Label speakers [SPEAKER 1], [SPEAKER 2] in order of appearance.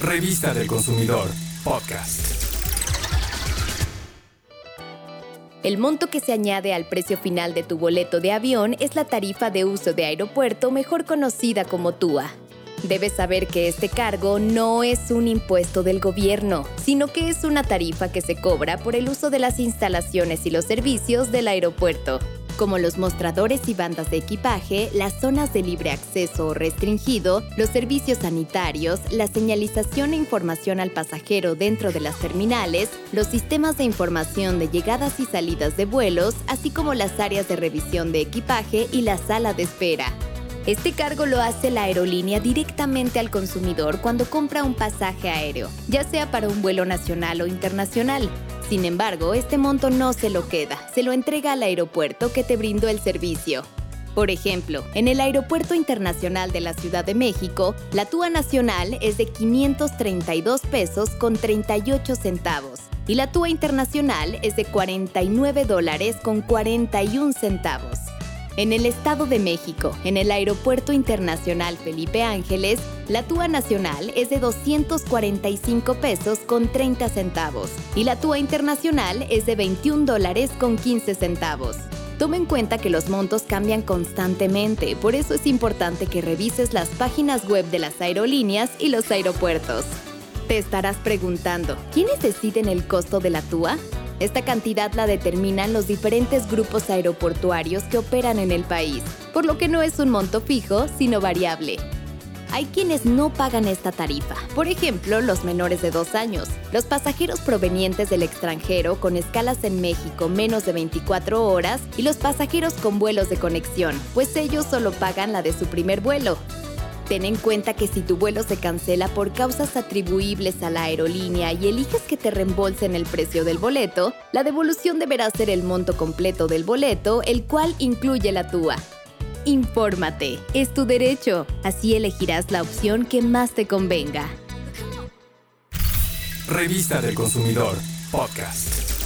[SPEAKER 1] Revista del Consumidor, podcast.
[SPEAKER 2] El monto que se añade al precio final de tu boleto de avión es la tarifa de uso de aeropuerto, mejor conocida como TUA. Debes saber que este cargo no es un impuesto del gobierno, sino que es una tarifa que se cobra por el uso de las instalaciones y los servicios del aeropuerto como los mostradores y bandas de equipaje, las zonas de libre acceso o restringido, los servicios sanitarios, la señalización e información al pasajero dentro de las terminales, los sistemas de información de llegadas y salidas de vuelos, así como las áreas de revisión de equipaje y la sala de espera. Este cargo lo hace la aerolínea directamente al consumidor cuando compra un pasaje aéreo, ya sea para un vuelo nacional o internacional. Sin embargo, este monto no se lo queda, se lo entrega al aeropuerto que te brindó el servicio. Por ejemplo, en el Aeropuerto Internacional de la Ciudad de México, la TUA nacional es de 532 pesos con 38 centavos y la TUA internacional es de 49 dólares con 41 centavos. En el Estado de México, en el Aeropuerto Internacional Felipe Ángeles, la TUA nacional es de 245 pesos con 30 centavos y la TUA internacional es de 21 dólares con 15 centavos. Toma en cuenta que los montos cambian constantemente, por eso es importante que revises las páginas web de las aerolíneas y los aeropuertos. Te estarás preguntando, ¿quiénes deciden el costo de la TUA? Esta cantidad la determinan los diferentes grupos aeroportuarios que operan en el país, por lo que no es un monto fijo, sino variable. Hay quienes no pagan esta tarifa, por ejemplo, los menores de dos años, los pasajeros provenientes del extranjero con escalas en México menos de 24 horas y los pasajeros con vuelos de conexión, pues ellos solo pagan la de su primer vuelo, Ten en cuenta que si tu vuelo se cancela por causas atribuibles a la aerolínea y eliges que te reembolsen el precio del boleto, la devolución deberá ser el monto completo del boleto, el cual incluye la TUA. Infórmate, es tu derecho, así elegirás la opción que más te convenga.
[SPEAKER 1] Revista del Consumidor, podcast.